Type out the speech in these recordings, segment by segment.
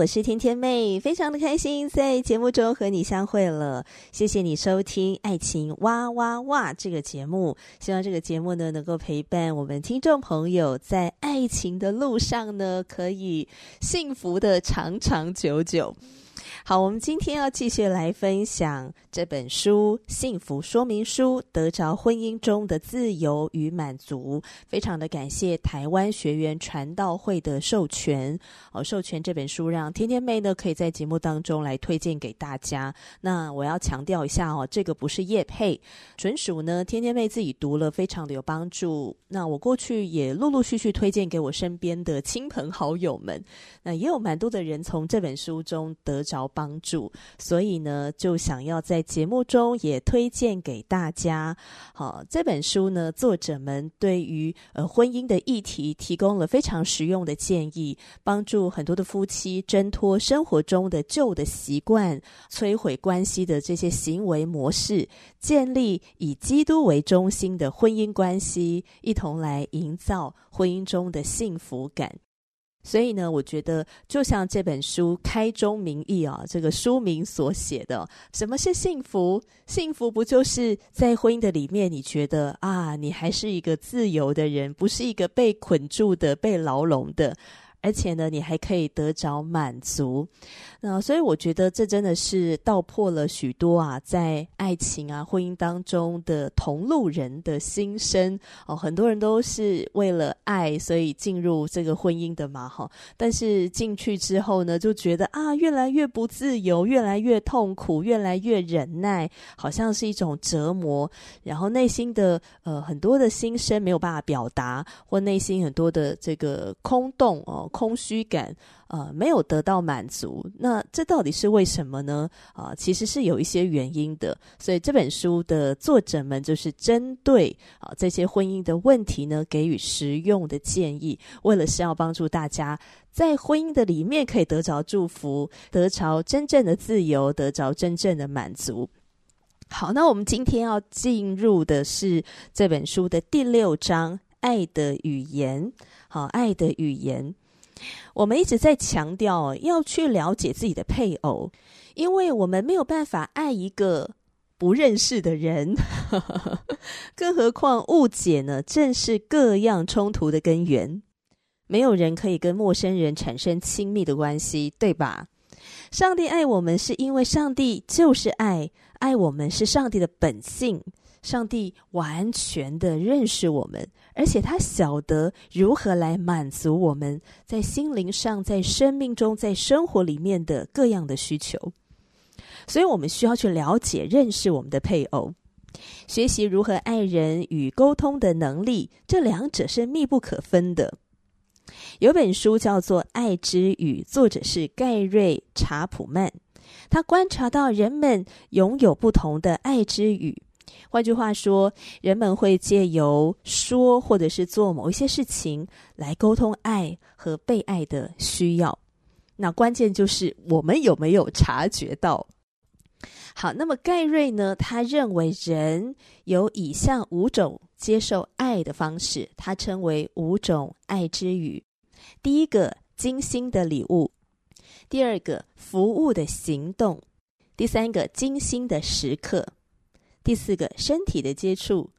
我是天天妹，非常的开心在节目中和你相会了。谢谢你收听《爱情哇哇哇》这个节目，希望这个节目呢能够陪伴我们听众朋友在爱情的路上呢可以幸福的长长久久。好，我们今天要继续来分享这本书《幸福说明书：得着婚姻中的自由与满足》。非常的感谢台湾学员传道会的授权，哦，授权这本书让天天妹呢可以在节目当中来推荐给大家。那我要强调一下哦，这个不是叶配，纯属呢天天妹自己读了非常的有帮助。那我过去也陆陆续续推荐给我身边的亲朋好友们，那也有蛮多的人从这本书中得着帮助，所以呢，就想要在节目中也推荐给大家。好，这本书呢，作者们对于呃婚姻的议题提供了非常实用的建议，帮助很多的夫妻挣脱生活中的旧的习惯，摧毁关系的这些行为模式，建立以基督为中心的婚姻关系，一同来营造婚姻中的幸福感。所以呢，我觉得就像这本书开宗明义啊，这个书名所写的，什么是幸福？幸福不就是在婚姻的里面，你觉得啊，你还是一个自由的人，不是一个被捆住的、被牢笼的。而且呢，你还可以得着满足，那所以我觉得这真的是道破了许多啊，在爱情啊、婚姻当中的同路人的心声哦。很多人都是为了爱，所以进入这个婚姻的嘛，哈。但是进去之后呢，就觉得啊，越来越不自由，越来越痛苦，越来越忍耐，好像是一种折磨。然后内心的呃很多的心声没有办法表达，或内心很多的这个空洞哦。空虚感，呃，没有得到满足，那这到底是为什么呢？啊、其实是有一些原因的。所以这本书的作者们就是针对啊、这些婚姻的问题呢，给予实用的建议，为了是要帮助大家在婚姻的里面可以得着祝福，得着真正的自由，得着真正的满足。好，那我们今天要进入的是这本书的第六章《爱的语言》。好，《爱的语言》。我们一直在强调要去了解自己的配偶，因为我们没有办法爱一个不认识的人，更何况误解呢，正是各样冲突的根源。没有人可以跟陌生人产生亲密的关系，对吧？上帝爱我们是因为上帝就是爱，爱我们是上帝的本性。上帝完全的认识我们，而且他晓得如何来满足我们在心灵上、在生命中、在生活里面的各样的需求。所以，我们需要去了解、认识我们的配偶，学习如何爱人与沟通的能力，这两者是密不可分的。有本书叫做《爱之语》，作者是盖瑞·查普曼，他观察到人们拥有不同的爱之语。换句话说，人们会借由说或者是做某一些事情来沟通爱和被爱的需要。那关键就是我们有没有察觉到？好，那么盖瑞呢？他认为人有以下五种接受爱的方式，他称为五种爱之语。第一个，精心的礼物；第二个，服务的行动；第三个，精心的时刻。第四个，身体的接触；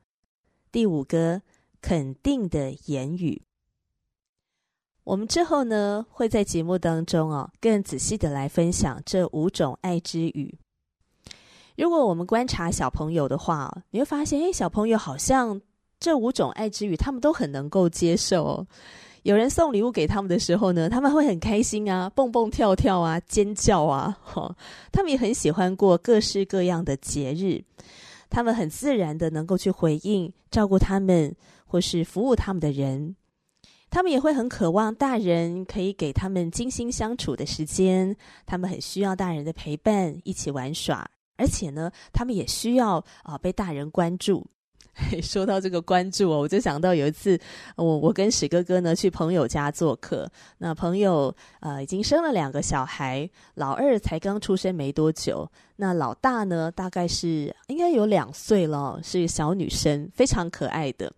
第五个，肯定的言语。我们之后呢，会在节目当中啊，更仔细的来分享这五种爱之语。如果我们观察小朋友的话，你会发现，诶，小朋友好像这五种爱之语，他们都很能够接受哦。有人送礼物给他们的时候呢，他们会很开心啊，蹦蹦跳跳啊，尖叫啊，哈，他们也很喜欢过各式各样的节日。他们很自然的能够去回应、照顾他们，或是服务他们的人。他们也会很渴望大人可以给他们精心相处的时间，他们很需要大人的陪伴，一起玩耍。而且呢，他们也需要啊、被大人关注。说到这个关注哦，我就想到有一次，我我跟史哥哥呢去朋友家做客，那朋友呃已经生了两个小孩，老二才刚出生没多久，那老大呢大概是应该有两岁了，是小女生，非常可爱的。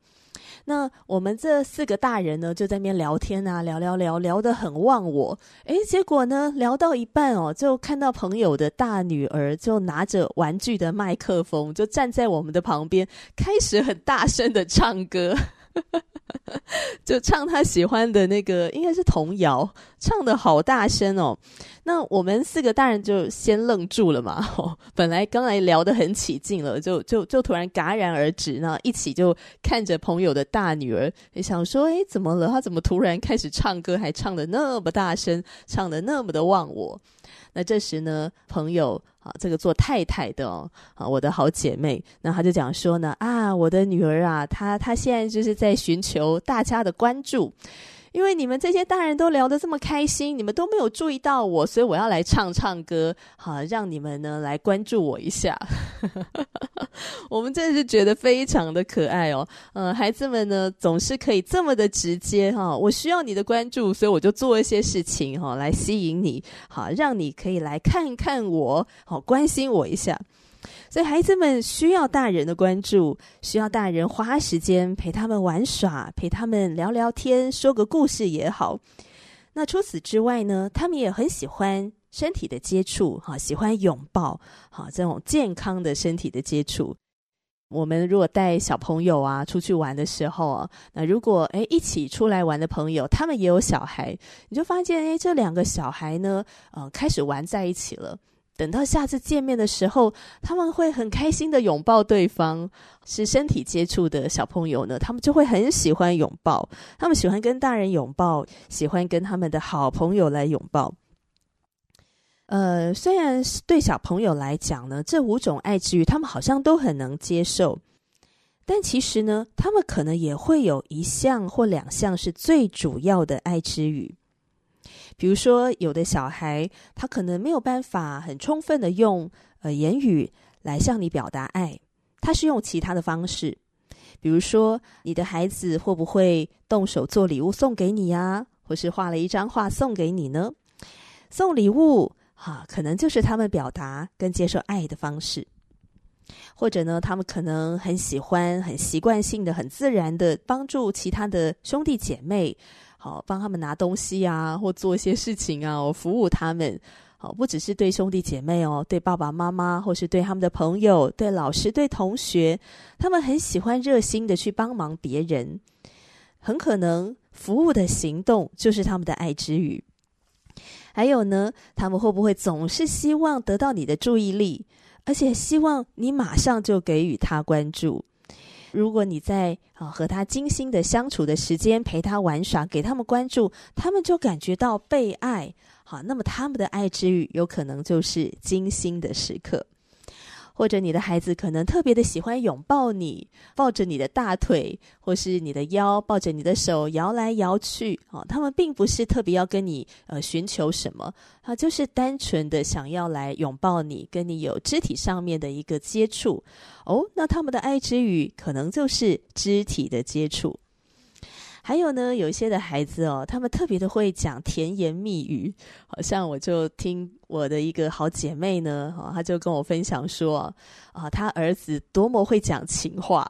那我们这四个大人呢，就在那边聊天啊，聊聊聊，聊得很忘我。诶，结果呢，聊到一半哦，就看到朋友的大女儿就拿着玩具的麦克风，就站在我们的旁边，开始很大声的唱歌。就唱他喜欢的那个，应该是童谣，唱得好大声哦。那我们四个大人就先愣住了嘛。本来刚才聊得很起劲了，就就就突然戛然而止，那一起就看着朋友的大女儿，也想说：诶，怎么了？他怎么突然开始唱歌，还唱得那么大声，唱得那么的忘我？那这时呢，朋友啊，这个做太太的哦，啊，我的好姐妹，那她就讲说呢，啊，我的女儿啊，她她现在就是在寻求大家的关注。因为你们这些大人都聊得这么开心，你们都没有注意到我，所以我要来唱唱歌，好让你们呢来关注我一下。我们真的是觉得非常的可爱哦，嗯、孩子们呢总是可以这么的直接哈，我需要你的关注，所以我就做一些事情哈来吸引你，好让你可以来看看我，好关心我一下。所以孩子们需要大人的关注，需要大人花时间陪他们玩耍，陪他们聊聊天，说个故事也好。那除此之外呢，他们也很喜欢身体的接触，哈，喜欢拥抱，哈，这种健康的身体的接触。我们如果带小朋友啊出去玩的时候啊，那如果诶一起出来玩的朋友，他们也有小孩，你就发现诶这两个小孩呢，呃，开始玩在一起了。等到下次见面的时候，他们会很开心的拥抱对方。是身体接触的小朋友呢，他们就会很喜欢拥抱。他们喜欢跟大人拥抱，喜欢跟他们的好朋友来拥抱。呃，虽然对小朋友来讲呢，这五种爱之语他们好像都很能接受，但其实呢，他们可能也会有一项或两项是最主要的爱之语。比如说，有的小孩他可能没有办法很充分的用呃言语来向你表达爱，他是用其他的方式。比如说，你的孩子会不会动手做礼物送给你呀？或是画了一张画送给你呢？送礼物哈、啊，可能就是他们表达跟接受爱的方式。或者呢，他们可能很喜欢、很习惯性的、很自然的帮助其他的兄弟姐妹。好，帮他们拿东西啊，或做一些事情啊，我服务他们。好，不只是对兄弟姐妹哦，对爸爸妈妈，或是对他们的朋友、对老师、对同学，他们很喜欢热心的去帮忙别人。很可能服务的行动就是他们的爱之语。还有呢，他们会不会总是希望得到你的注意力，而且希望你马上就给予他关注？如果你在啊和他精心的相处的时间，陪他玩耍，给他们关注，他们就感觉到被爱。好，那么他们的爱之语有可能就是精心的时刻。或者你的孩子可能特别的喜欢拥抱你，抱着你的大腿，或是你的腰，抱着你的手摇来摇去。啊，他们并不是特别要跟你呃寻求什么，啊，就是单纯的想要来拥抱你，跟你有肢体上面的一个接触。哦，那他们的爱之语可能就是肢体的接触。还有呢，有一些的孩子哦，他们特别的会讲甜言蜜语，好像我就听我的一个好姐妹呢，哈，她就跟我分享说，啊，她儿子多么会讲情话。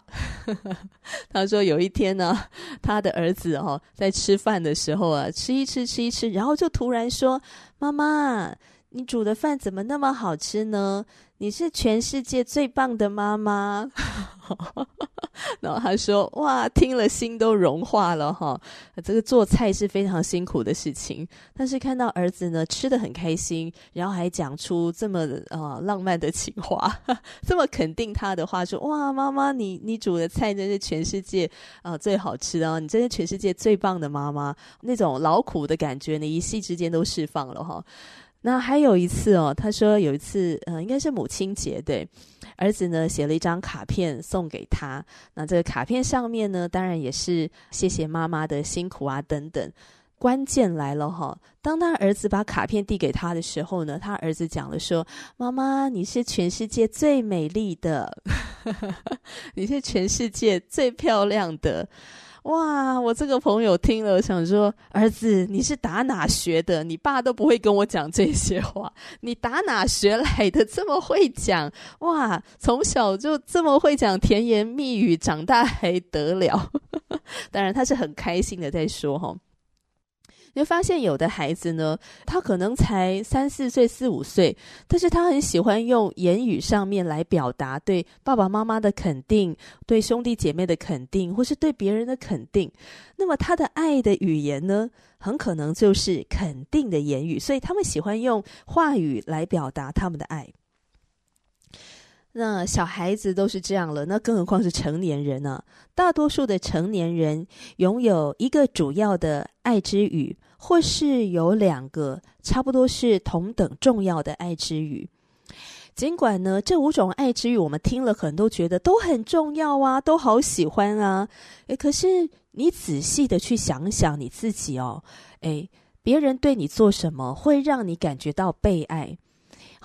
她说有一天呢，她的儿子哦，在吃饭的时候啊，吃一吃，吃一吃，然后就突然说：“妈妈，你煮的饭怎么那么好吃呢？你是全世界最棒的妈妈。”然后他说：“哇，听了心都融化了哈！这个做菜是非常辛苦的事情，但是看到儿子呢吃得很开心，然后还讲出这么呃浪漫的情话，这么肯定他的话，说哇，妈妈你你煮的菜真是全世界啊、最好吃的，你真是全世界最棒的妈妈，那种劳苦的感觉呢，一夕之间都释放了哈。那还有一次哦，他说有一次，呃，应该是母亲节，对，儿子呢写了一张卡片送给他。那这个卡片上面呢，当然也是谢谢妈妈的辛苦啊等等。关键来了哈，当他儿子把卡片递给他的时候呢，他儿子讲了说：“妈妈，你是全世界最美丽的，你是全世界最漂亮的。”哇！我这个朋友听了，想说：“儿子，你是打哪学的？你爸都不会跟我讲这些话，你打哪学来的？这么会讲哇！从小就这么会讲甜言蜜语，长大还得了？当然，他是很开心的在说哈。”你会发现有的孩子呢，他可能才三四岁、四五岁，但是他很喜欢用言语上面来表达对爸爸妈妈的肯定、对兄弟姐妹的肯定，或是对别人的肯定。那么他的爱的语言呢，很可能就是肯定的言语，所以他们喜欢用话语来表达他们的爱。那小孩子都是这样了，那更何况是成年人呢、大多数的成年人拥有一个主要的爱之语，或是有两个差不多是同等重要的爱之语。尽管呢，这五种爱之语我们听了可能都觉得都很重要啊，都好喜欢啊。诶，可是你仔细的去想想你自己哦，诶，别人对你做什么会让你感觉到被爱？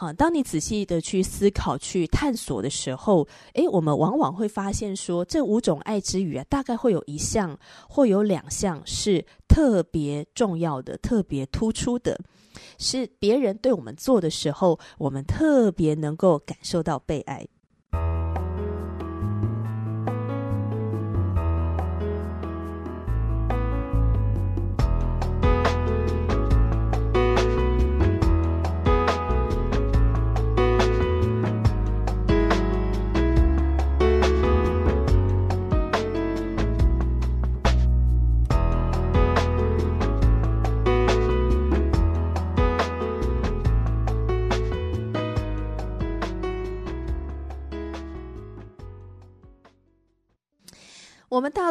好，当你仔细的去思考、去探索的时候，诶，我们往往会发现说，这五种爱之语啊，大概会有一项或有两项是特别重要的、特别突出的，是别人对我们做的时候，我们特别能够感受到被爱。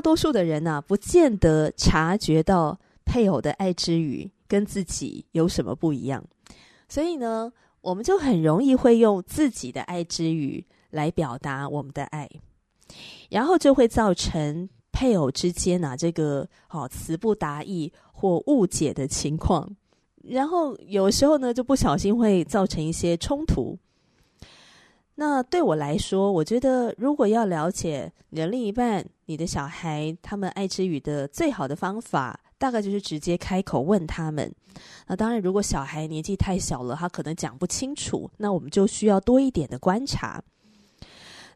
多数的人呢、啊，不见得察觉到配偶的爱之语跟自己有什么不一样，所以呢，我们就很容易会用自己的爱之语来表达我们的爱，然后就会造成配偶之间啊这个好词不达意或误解的情况，然后有时候呢就不小心会造成一些冲突。那对我来说，我觉得如果要了解你的另一半、你的小孩，他们爱之语的最好的方法，大概就是直接开口问他们。那当然，如果小孩年纪太小了，他可能讲不清楚，那我们就需要多一点的观察。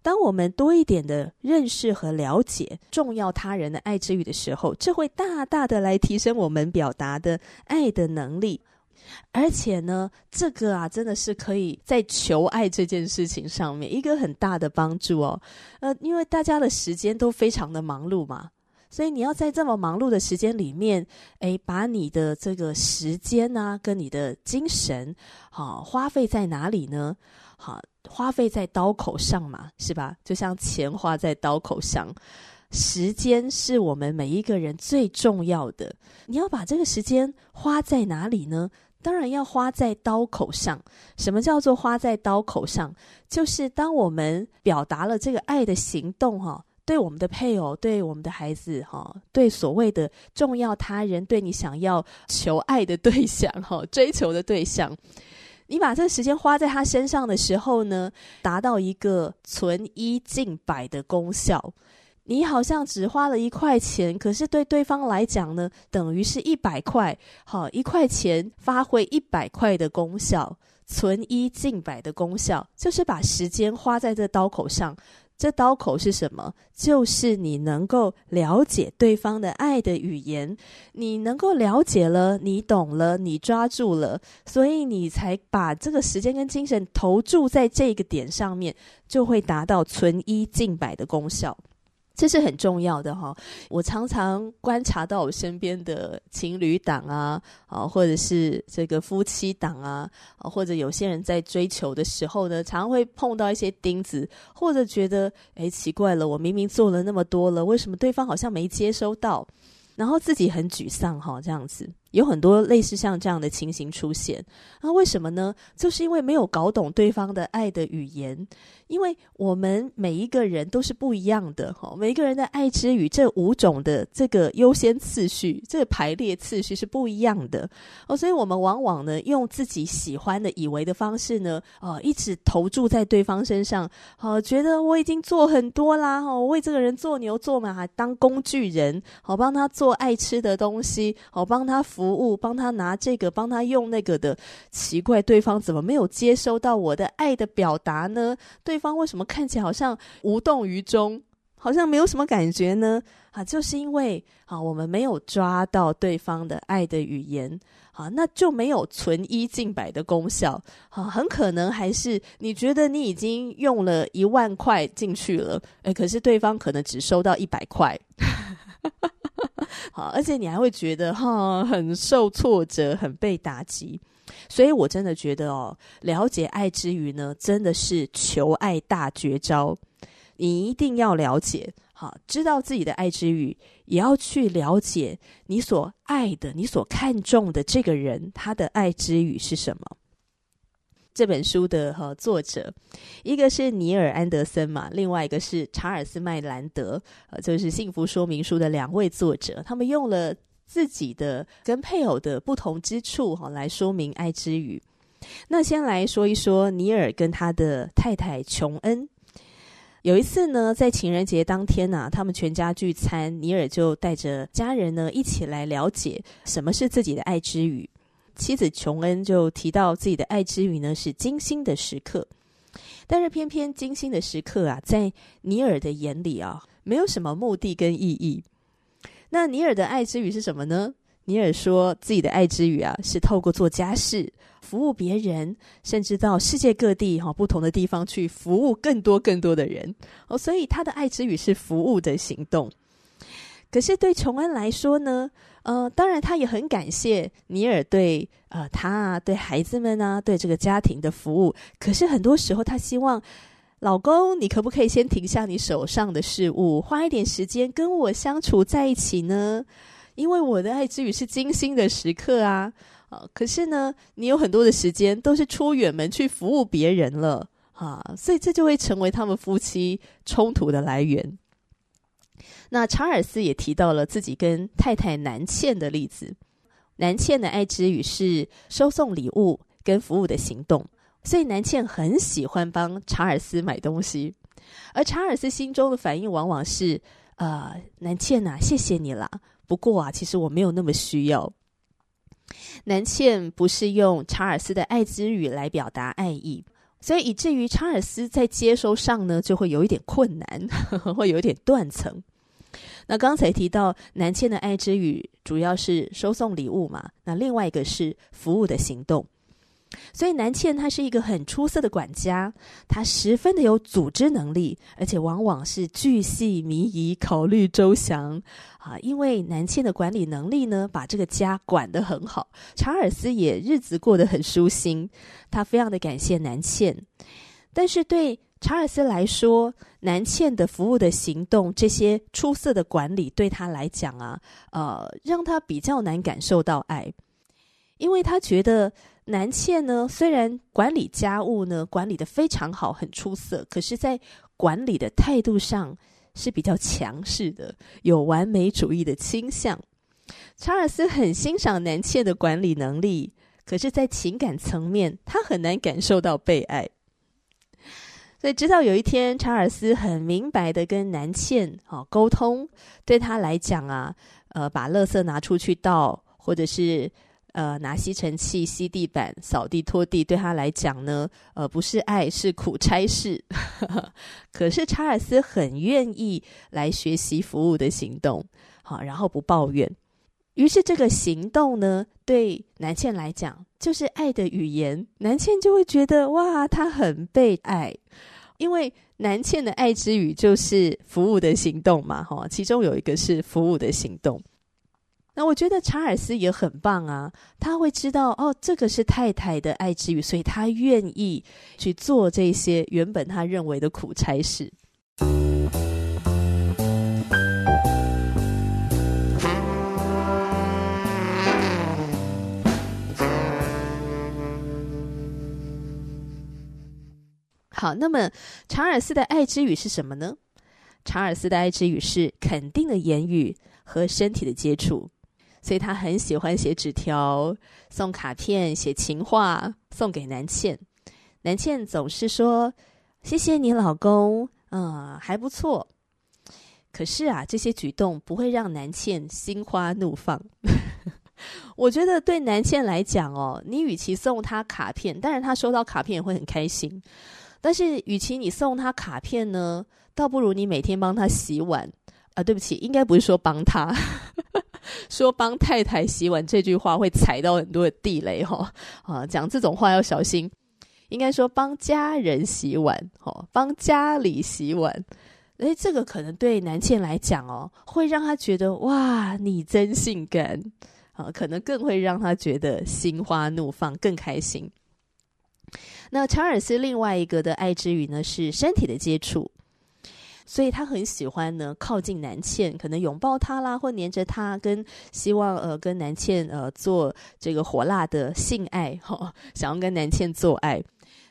当我们多一点的认识和了解重要他人的爱之语的时候，这会大大的来提升我们表达的爱的能力。而且呢，这个啊，真的是可以在求爱这件事情上面一个很大的帮助哦。呃，因为大家的时间都非常的忙碌嘛，所以你要在这么忙碌的时间里面，诶，把你的这个时间啊，跟你的精神，好，花费在哪里呢？好，花费在刀口上嘛，是吧？就像钱花在刀口上，时间是我们每一个人最重要的。你要把这个时间花在哪里呢？当然要花在刀口上。什么叫做花在刀口上？就是当我们表达了这个爱的行动，哈，对我们的配偶，对我们的孩子，哈，对所谓的重要他人，对你想要求爱的对象，哈，追求的对象，你把这个时间花在他身上的时候呢，达到一个存一进百的功效。你好像只花了一块钱，可是对对方来讲呢，等于是一百块。好，一块钱发挥一百块的功效，存一进百的功效，就是把时间花在这刀口上。这刀口是什么？就是你能够了解对方的爱的语言，你能够了解了，你懂了，你抓住了，所以你才把这个时间跟精神投注在这个点上面，就会达到存一进百的功效。这是很重要的哈，我常常观察到我身边的情侣档啊，啊，或者是这个夫妻档啊，啊，或者有些人在追求的时候呢，常常会碰到一些钉子，或者觉得，哎，奇怪了，我明明做了那么多了，为什么对方好像没接收到？然后自己很沮丧哈，这样子。有很多类似像这样的情形出现，那为什么呢？就是因为没有搞懂对方的爱的语言，因为我们每一个人都是不一样的，哈，每一个人的爱之语这五种的这个优先次序，这个排列次序是不一样的哦，所以我们往往呢用自己喜欢的、以为的方式呢，呃，一直投注在对方身上，好，觉得我已经做很多啦，哈，为这个人做牛做马，当工具人，好，帮他做爱吃的东西，好，帮他。服服务，帮他拿这个，帮他用那个的，奇怪，对方怎么没有接收到我的爱的表达呢？对方为什么看起来好像无动于衷，好像没有什么感觉呢？啊，就是因为啊，我们没有抓到对方的爱的语言，啊，那就没有存一进百的功效，啊，很可能还是你觉得你已经用了一万块进去了，诶，可是对方可能只收到一百块。好，而且你还会觉得哈很受挫折，很被打击，所以我真的觉得哦，了解爱之语呢，真的是求爱大绝招。你一定要了解，好，知道自己的爱之语，也要去了解你所爱的、你所看重的这个人，他的爱之语是什么。这本书的哈作者，一个是尼尔安德森嘛，另外一个是查尔斯麦兰德，呃，就是《幸福说明书》的两位作者，他们用了自己的跟配偶的不同之处哈来说明爱之语。那先来说一说尼尔跟他的太太琼恩，有一次呢，在情人节当天呢，他们全家聚餐，尼尔就带着家人呢一起来了解什么是自己的爱之语。妻子琼恩就提到自己的爱之语呢是精心的时刻，但是偏偏精心的时刻啊，在尼尔的眼里啊，没有什么目的跟意义。那尼尔的爱之语是什么呢？尼尔说自己的爱之语啊，是透过做家事、服务别人，甚至到世界各地哈不同的地方去服务更多更多的人哦，所以他的爱之语是服务的行动。可是对琼恩来说呢，呃，当然他也很感谢尼尔对呃他啊，对孩子们啊，对这个家庭的服务。可是很多时候，他希望老公，你可不可以先停下你手上的事物，花一点时间跟我相处在一起呢？因为我的爱之语是精心的时刻啊，啊、呃，可是呢，你有很多的时间都是出远门去服务别人了啊，所以这就会成为他们夫妻冲突的来源。那查尔斯也提到了自己跟太太南茜的例子。南茜的爱之语是收送礼物跟服务的行动，所以南茜很喜欢帮查尔斯买东西。而查尔斯心中的反应往往是：呃，南茜呐，谢谢你啦。不过啊，其实我没有那么需要。南茜不是用查尔斯的爱之语来表达爱意，所以以至于查尔斯在接收上呢，就会有一点困难，呵呵，会有一点断层。那刚才提到南茜的爱之语主要是收送礼物嘛，那另外一个是服务的行动。所以南茜她是一个很出色的管家，她十分的有组织能力，而且往往是巨细靡遗、考虑周详啊。因为南茜的管理能力呢，把这个家管得很好，查尔斯也日子过得很舒心，他非常的感谢南茜，但是对。查尔斯来说，南茜的服务的行动，这些出色的管理对他来讲啊，呃，让他比较难感受到爱，因为他觉得南茜呢，虽然管理家务呢管理得非常好，很出色，可是，在管理的态度上是比较强势的，有完美主义的倾向。查尔斯很欣赏南茜的管理能力，可是，在情感层面，他很难感受到被爱。所以，直到有一天，查尔斯很明白的跟南茜啊沟通，对他来讲啊，呃，把垃圾拿出去倒，或者是呃拿吸尘器吸地板、扫地拖地，对他来讲呢，呃，不是爱，是苦差事。可是查尔斯很愿意来学习服务的行动，好，然后不抱怨。于是这个行动呢，对南茜来讲就是爱的语言，南茜就会觉得哇，他很被爱。因为南茜的爱之语就是服务的行动嘛，哈，其中有一个是服务的行动。那我觉得查尔斯也很棒啊他会知道哦这个是太太的爱之语所以他愿意去做这些原本他认为的苦差事。好那么查尔斯的爱之语是什么呢？查尔斯的爱之语是肯定的言语和身体的接触。所以他很喜欢写纸条、送卡片、写情话送给南茜。南茜总是说：“谢谢你，老公，嗯，还不错。”可是啊，这些举动不会让南茜心花怒放。我觉得对南茜来讲哦，你与其送她卡片，当然她收到卡片也会很开心。但是，与其你送她卡片呢，倒不如你每天帮她洗碗啊。对不起，应该不是说帮她，说帮太太洗碗这句话会踩到很多的地雷哈、哦。啊，讲这种话要小心。应该说帮家人洗碗，哦，帮家里洗碗。诶，这个可能对南茜来讲哦，会让她觉得哇，你真性感啊，可能更会让她觉得心花怒放，更开心。那查尔斯另外一个的爱之语呢，是身体的接触，所以他很喜欢呢靠近南茜，可能拥抱她啦，或黏着她，跟希望呃跟南茜呃做这个火辣的性爱哈、哦，想要跟南茜做爱。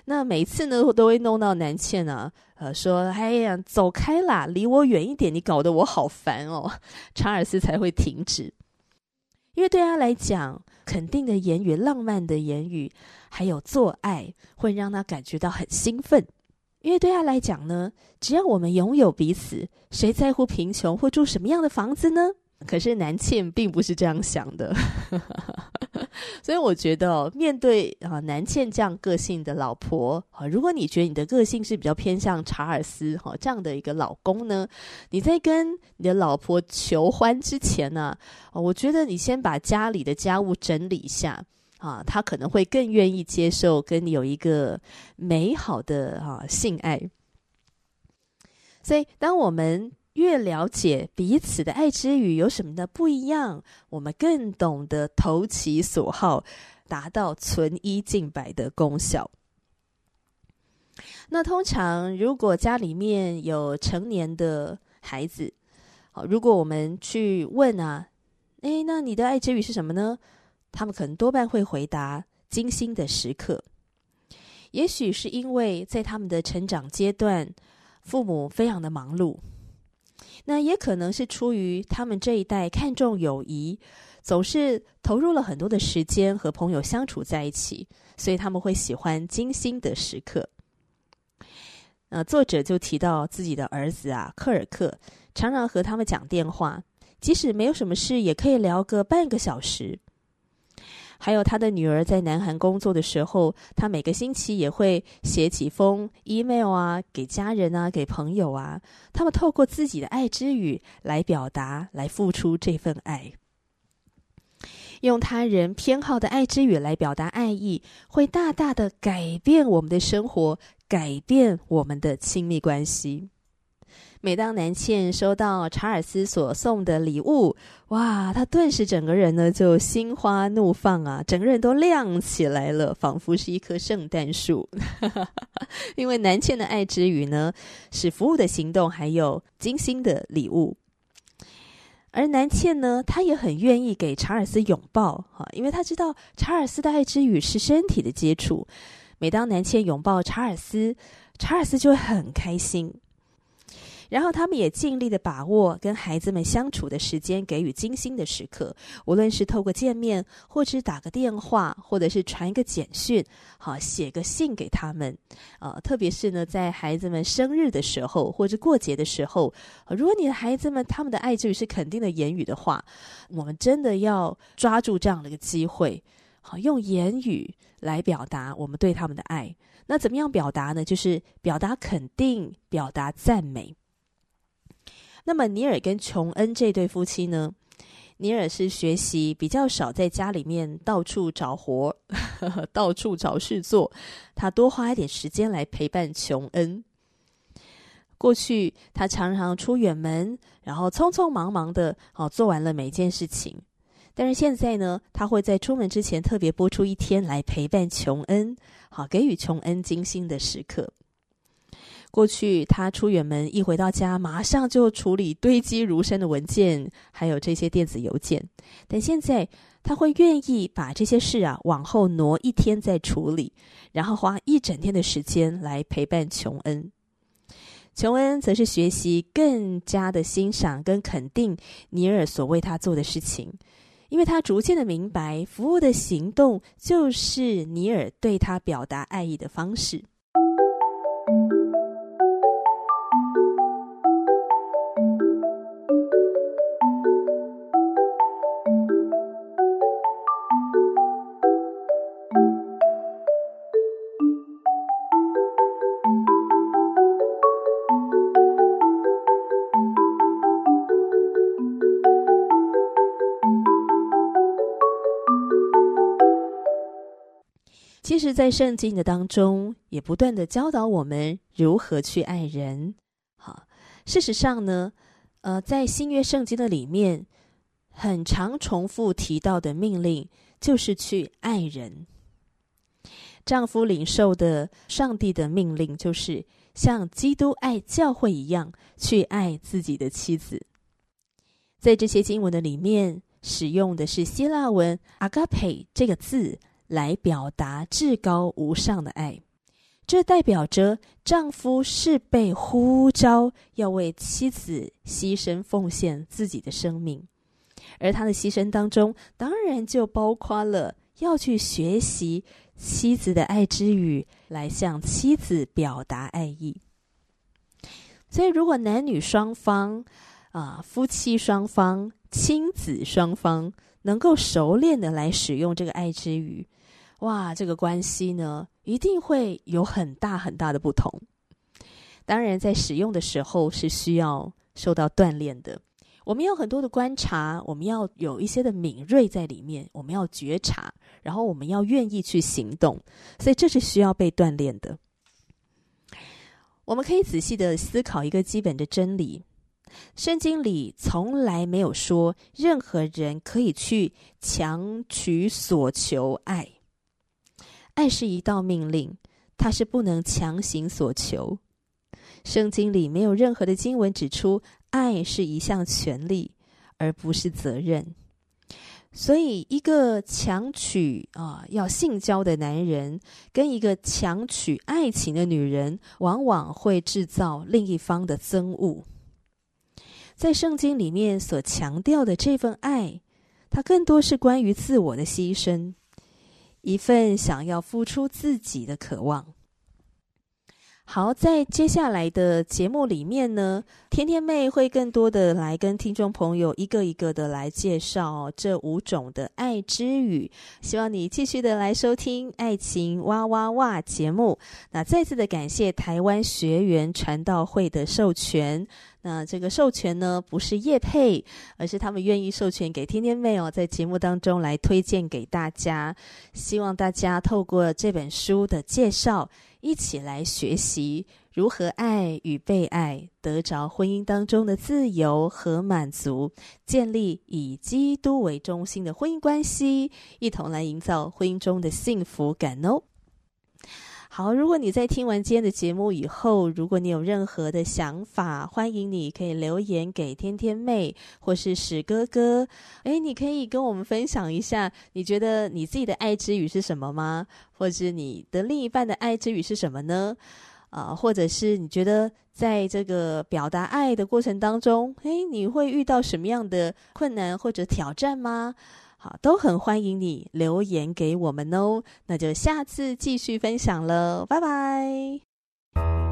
那每次呢，都会弄到南茜啊，呃，说：“哎呀，走开啦，离我远一点，你搞得我好烦哦。”查尔斯才会停止，因为对他来讲，肯定的言语、浪漫的言语，还有做爱，会让他感觉到很兴奋。因为对他来讲呢，只要我们拥有彼此，谁在乎贫穷或住什么样的房子呢？可是南茜并不是这样想的，所以我觉得哦，面对啊南茜这样个性的老婆啊，如果你觉得你的个性是比较偏向查尔斯哈这样的一个老公呢，你在跟你的老婆求欢之前呢，我觉得你先把家里的家务整理一下啊，他可能会更愿意接受跟你有一个美好的啊性爱。所以当我们越了解彼此的爱之语有什么的不一样，我们更懂得投其所好，达到存一净百的功效。那通常，如果家里面有成年的孩子，好，如果我们去问啊，诶，那你的爱之语是什么呢？他们可能多半会回答精心的时刻。也许是因为在他们的成长阶段，父母非常的忙碌。那也可能是出于他们这一代看重友谊，总是投入了很多的时间和朋友相处在一起，所以他们会喜欢精心的时刻。呃，作者就提到自己的儿子啊，科尔克常常和他们讲电话，即使没有什么事，也可以聊个半个小时。还有他的女儿在南韩工作的时候，他每个星期也会写几封 email 啊，给家人啊，给朋友啊。他们透过自己的爱之语来表达，来付出这份爱。用他人偏好的爱之语来表达爱意，会大大的改变我们的生活，改变我们的亲密关系。每当南茜收到查尔斯所送的礼物，哇，她顿时整个人呢就心花怒放啊，整个人都亮起来了，仿佛是一棵圣诞树。因为南茜的爱之语呢是服务的行动，还有精心的礼物。而南茜呢，她也很愿意给查尔斯拥抱，哈，因为她知道查尔斯的爱之语是身体的接触。每当南茜拥抱查尔斯，查尔斯就会很开心。然后他们也尽力的把握跟孩子们相处的时间，给予精心的时刻。无论是透过见面，或者是打个电话，或者是传一个简讯，好，写个信给他们。呃，特别是呢，在孩子们生日的时候，或者过节的时候，如果你的孩子们他们的爱之语是肯定的言语的话，我们真的要抓住这样的一个机会，好，用言语来表达我们对他们的爱。那怎么样表达呢？就是表达肯定，表达赞美。那么尼尔跟琼恩这对夫妻呢？尼尔是学习比较少，在家里面到处找活，呵呵，到处找事做。他多花一点时间来陪伴琼恩。过去他常常出远门，然后匆匆忙忙的哦做完了每件事情。但是现在呢，他会在出门之前特别拨出一天来陪伴琼恩，好给予琼恩精心的时刻。过去他出远门一回到家，马上就处理堆积如山的文件，还有这些电子邮件。但现在他会愿意把这些事啊往后挪一天再处理，然后花一整天的时间来陪伴琼恩。琼恩则是学习更加的欣赏跟肯定尼尔所为他做的事情，因为他逐渐的明白，服务的行动就是尼尔对他表达爱意的方式。其实，在圣经的当中，也不断的教导我们如何去爱人。好，事实上呢，呃，在新约圣经的里面，很常重复提到的命令就是去爱人。丈夫领受的上帝的命令，就是像基督爱教会一样去爱自己的妻子。在这些经文的里面，使用的是希腊文 “agape” 这个字。来表达至高无上的爱，这代表着丈夫是被呼召要为妻子牺牲奉献自己的生命，而他的牺牲当中，当然就包括了要去学习妻子的爱之语，来向妻子表达爱意。所以，如果男女双方啊，夫妻双方、亲子双方能够熟练的来使用这个爱之语。哇，这个关系呢，一定会有很大很大的不同。当然，在使用的时候是需要受到锻炼的。我们有很多的观察，我们要有一些的敏锐在里面，我们要觉察，然后我们要愿意去行动。所以，这是需要被锻炼的。我们可以仔细的思考一个基本的真理：圣经里从来没有说任何人可以去强取所求爱。爱是一道命令，它是不能强行所求。圣经里没有任何的经文指出爱是一项权利，而不是责任。所以，一个强取啊要性交的男人，跟一个强取爱情的女人，往往会制造另一方的憎恶。在圣经里面所强调的这份爱，它更多是关于自我的牺牲。一份想要付出自己的渴望。好，在接下来的节目里面呢，天天妹会更多的来跟听众朋友一个一个的来介绍这五种的爱之语。希望你继续的来收听《爱情哇哇哇》节目。那再次的感谢台湾学员传道会的授权。那这个授权呢，不是叶配，而是他们愿意授权给天天妹哦，在节目当中来推荐给大家。希望大家透过这本书的介绍，一起来学习如何爱与被爱，得着婚姻当中的自由和满足，建立以基督为中心的婚姻关系，一同来营造婚姻中的幸福感哦。好，如果你在听完今天的节目以后，如果你有任何的想法，欢迎你可以留言给天天妹或是史哥哥。诶，你可以跟我们分享一下，你觉得你自己的爱之语是什么吗？或者你的另一半的爱之语是什么呢？啊，或者是你觉得在这个表达爱的过程当中，诶，你会遇到什么样的困难或者挑战吗？好都很欢迎你留言给我们哦。那就下次继续分享了拜拜。